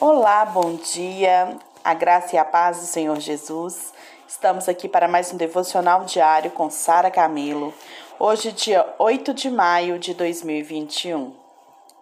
Olá, bom dia. A graça e a paz do Senhor Jesus. Estamos aqui para mais um devocional diário com Sara Camilo. Hoje, dia 8 de maio de 2021.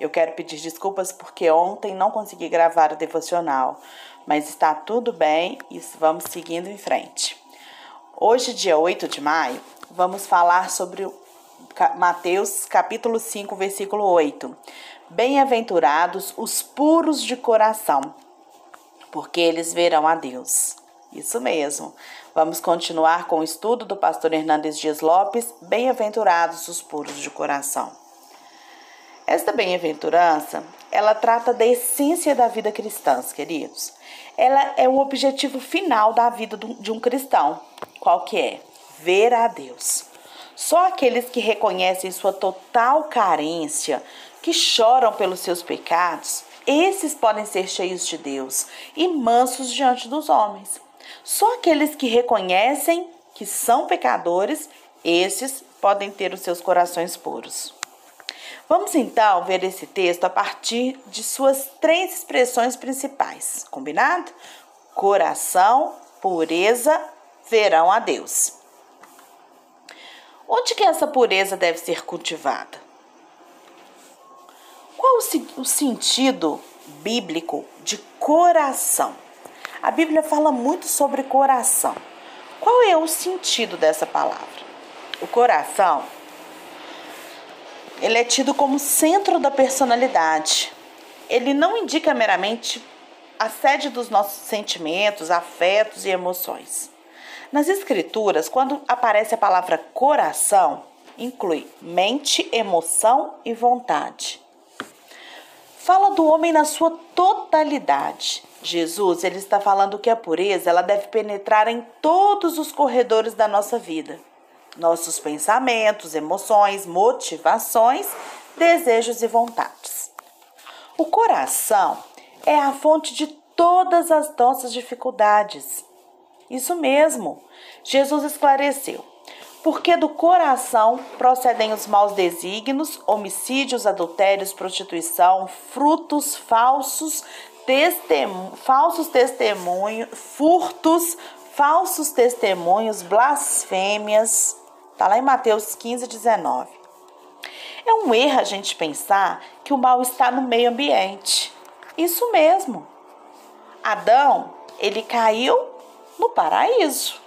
Eu quero pedir desculpas porque ontem não consegui gravar o devocional, mas está tudo bem e vamos seguindo em frente. Hoje, dia 8 de maio, vamos falar sobre Mateus capítulo 5, versículo 8. Bem-aventurados os puros de coração, porque eles verão a Deus. Isso mesmo. Vamos continuar com o estudo do pastor Hernandes Dias Lopes, Bem-aventurados os puros de coração. Esta bem-aventurança, ela trata da essência da vida cristã, queridos. Ela é o objetivo final da vida de um cristão. Qual que é? Ver a Deus. Só aqueles que reconhecem sua total carência, que choram pelos seus pecados, esses podem ser cheios de Deus e mansos diante dos homens. Só aqueles que reconhecem que são pecadores, esses podem ter os seus corações puros. Vamos então ver esse texto a partir de suas três expressões principais, combinado? Coração, pureza, verão a Deus. Onde que essa pureza deve ser cultivada? Qual o sentido bíblico de coração? A Bíblia fala muito sobre coração. Qual é o sentido dessa palavra? O coração ele é tido como centro da personalidade. Ele não indica meramente a sede dos nossos sentimentos, afetos e emoções. Nas escrituras, quando aparece a palavra coração, inclui mente, emoção e vontade. Fala do homem na sua totalidade. Jesus, ele está falando que a pureza, ela deve penetrar em todos os corredores da nossa vida. Nossos pensamentos, emoções, motivações, desejos e vontades. O coração é a fonte de todas as nossas dificuldades. Isso mesmo. Jesus esclareceu. Porque do coração procedem os maus desígnios, homicídios, adultérios, prostituição, frutos falsos, falsos testemunhos, furtos, falsos testemunhos, blasfêmias. Está lá em Mateus 15, 19. É um erro a gente pensar que o mal está no meio ambiente. Isso mesmo. Adão, ele caiu no paraíso,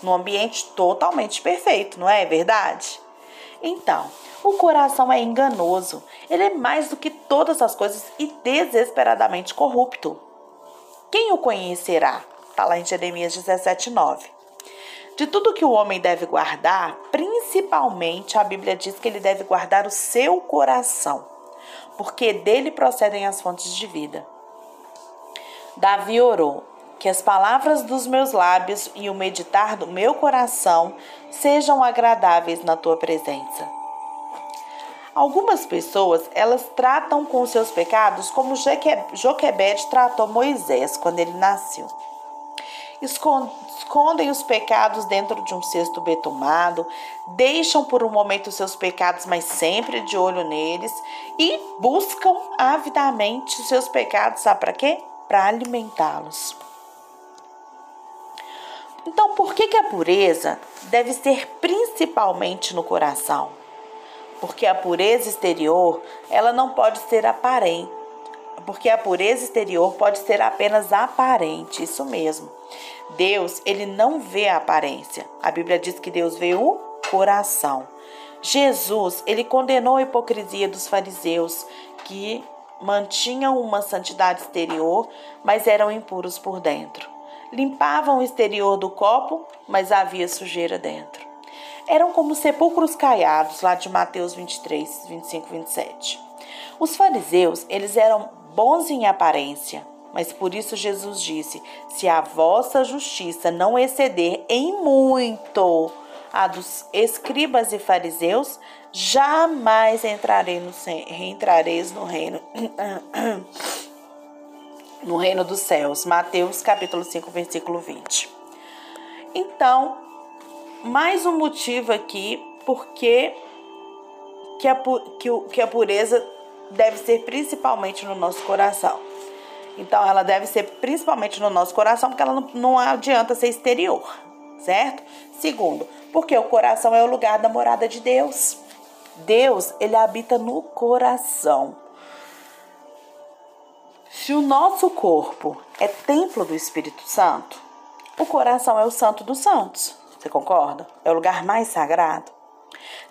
num ambiente totalmente perfeito, não é verdade? Então, o coração é enganoso, ele é mais do que todas as coisas e desesperadamente corrupto. Quem o conhecerá? Está lá em Jeremias 17, 9. De tudo que o homem deve guardar, principalmente a Bíblia diz que ele deve guardar o seu coração, porque dele procedem as fontes de vida. Davi orou: que as palavras dos meus lábios e o meditar do meu coração sejam agradáveis na tua presença. Algumas pessoas, elas tratam com seus pecados como Joquebede tratou Moisés quando ele nasceu. Escondem os pecados dentro de um cesto betumado, deixam por um momento seus pecados, mas sempre de olho neles, e buscam avidamente os seus pecados, sabe para quê? Para alimentá-los. Então, por que, que a pureza deve ser principalmente no coração? Porque a pureza exterior, ela não pode ser aparente. Porque a pureza exterior pode ser apenas aparente, isso mesmo. Deus, ele não vê a aparência. A Bíblia diz que Deus vê o coração. Jesus, ele condenou a hipocrisia dos fariseus que mantinham uma santidade exterior, mas eram impuros por dentro. Limpavam o exterior do copo, mas havia sujeira dentro. Eram como sepulcros caiados, lá de Mateus 23, 25, 27. Os fariseus, eles eram bons em aparência, mas por isso Jesus disse: Se a vossa justiça não exceder em muito a dos escribas e fariseus, jamais entrarei no, entrareis no reino no reino dos céus. Mateus capítulo 5, versículo 20. Então, mais um motivo aqui porque que a, que, que a pureza deve ser principalmente no nosso coração. Então ela deve ser principalmente no nosso coração, porque ela não, não adianta ser exterior, certo? Segundo, porque o coração é o lugar da morada de Deus. Deus, ele habita no coração. Se o nosso corpo é templo do Espírito Santo, o coração é o santo dos santos. Você concorda? É o lugar mais sagrado.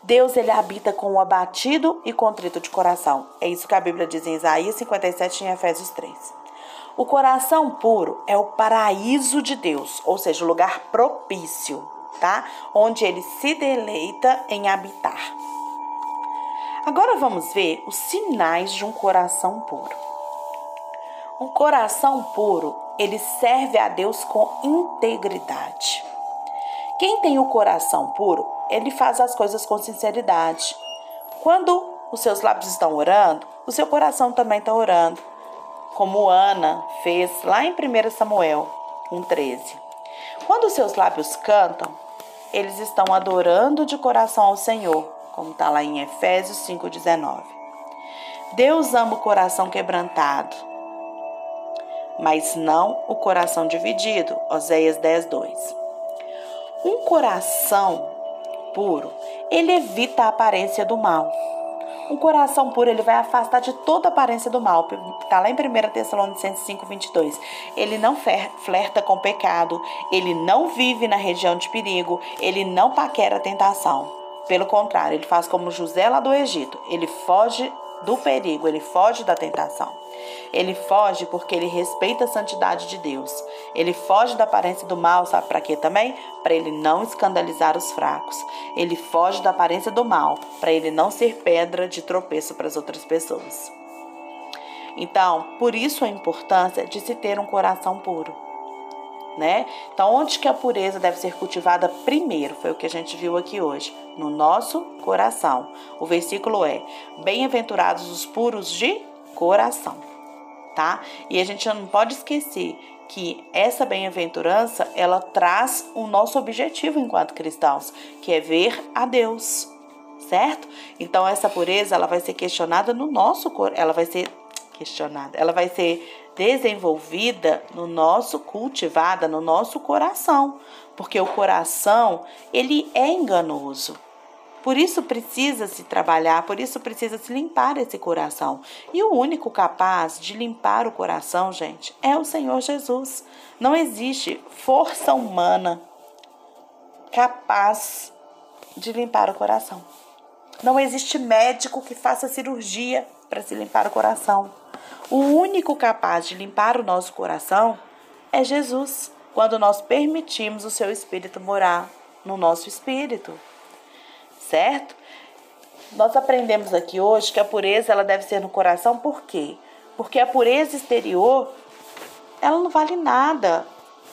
Deus ele habita com o abatido e contrito de coração. É isso que a Bíblia diz em Isaías 57 e em Efésios 3. O coração puro é o paraíso de Deus, ou seja, o lugar propício, tá? Onde ele se deleita em habitar. Agora vamos ver os sinais de um coração puro. Um coração puro, ele serve a Deus com integridade. Quem tem o coração puro, ele faz as coisas com sinceridade. Quando os seus lábios estão orando, o seu coração também está orando, como Ana fez lá em 1 Samuel 1,13. Quando os seus lábios cantam, eles estão adorando de coração ao Senhor, como está lá em Efésios 5,19. Deus ama o coração quebrantado, mas não o coração dividido. Oséias 10, 2. Um coração puro, ele evita a aparência do mal. Um coração puro, ele vai afastar de toda aparência do mal. Está lá em 1 Tessalonicenses 5, 22. Ele não flerta com pecado, ele não vive na região de perigo, ele não paquera tentação. Pelo contrário, ele faz como José lá do Egito. Ele foge do perigo, ele foge da tentação. Ele foge porque ele respeita a santidade de Deus. Ele foge da aparência do mal, sabe para quê também? Para ele não escandalizar os fracos. Ele foge da aparência do mal, para ele não ser pedra de tropeço para as outras pessoas. Então, por isso a importância de se ter um coração puro. Né? Então, onde que a pureza deve ser cultivada primeiro? Foi o que a gente viu aqui hoje, no nosso coração. O versículo é: Bem-aventurados os puros de coração, tá? E a gente não pode esquecer que essa bem-aventurança, ela traz o nosso objetivo enquanto cristãos, que é ver a Deus, certo? Então essa pureza, ela vai ser questionada no nosso ela vai ser questionada, ela vai ser desenvolvida no nosso cultivada no nosso coração, porque o coração, ele é enganoso. Por isso precisa se trabalhar, por isso precisa se limpar esse coração. E o único capaz de limpar o coração, gente, é o Senhor Jesus. Não existe força humana capaz de limpar o coração. Não existe médico que faça cirurgia para se limpar o coração. O único capaz de limpar o nosso coração é Jesus, quando nós permitimos o seu espírito morar no nosso espírito certo? Nós aprendemos aqui hoje que a pureza ela deve ser no coração, por quê? Porque a pureza exterior, ela não vale nada.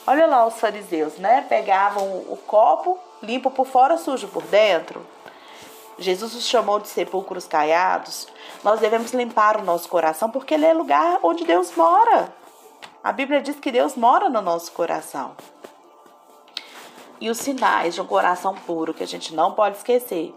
Olha lá os fariseus, né? Pegavam o copo limpo por fora, sujo por dentro. Jesus os chamou de sepulcros caiados. Nós devemos limpar o nosso coração porque ele é lugar onde Deus mora. A Bíblia diz que Deus mora no nosso coração. E os sinais de um coração puro que a gente não pode esquecer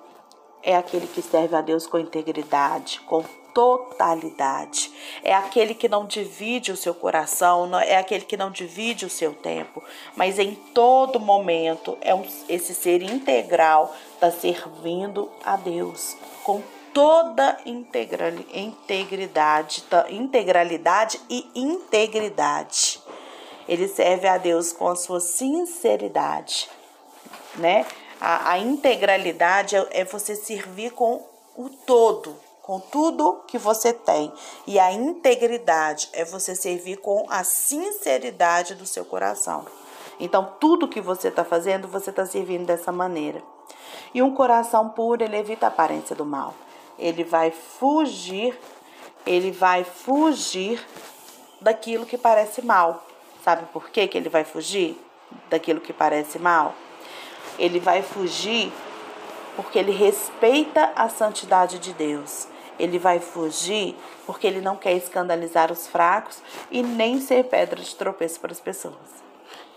é aquele que serve a Deus com integridade, com totalidade. É aquele que não divide o seu coração, é aquele que não divide o seu tempo, mas em todo momento é um, esse ser integral está servindo a Deus com toda integridade, integralidade e integridade. Ele serve a Deus com a sua sinceridade, né? A, a integralidade é, é você servir com o todo, com tudo que você tem. E a integridade é você servir com a sinceridade do seu coração. Então, tudo que você está fazendo, você está servindo dessa maneira. E um coração puro, ele evita a aparência do mal. Ele vai fugir, ele vai fugir daquilo que parece mal. Sabe por que, que ele vai fugir daquilo que parece mal? Ele vai fugir porque ele respeita a santidade de Deus. Ele vai fugir porque ele não quer escandalizar os fracos e nem ser pedra de tropeço para as pessoas.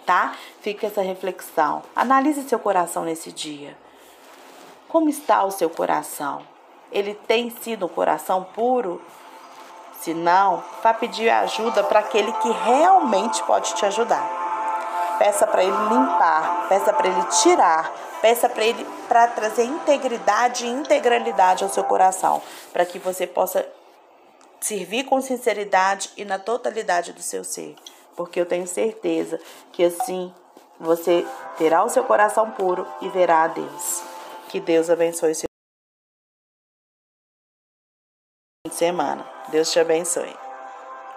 Tá? Fica essa reflexão. Analise seu coração nesse dia. Como está o seu coração? Ele tem sido um coração puro? Se não, vá pedir ajuda para aquele que realmente pode te ajudar. Peça para ele limpar, peça para ele tirar, peça para ele para trazer integridade e integralidade ao seu coração, para que você possa servir com sinceridade e na totalidade do seu ser, porque eu tenho certeza que assim você terá o seu coração puro e verá a Deus. Que Deus abençoe seu semana. Deus te abençoe.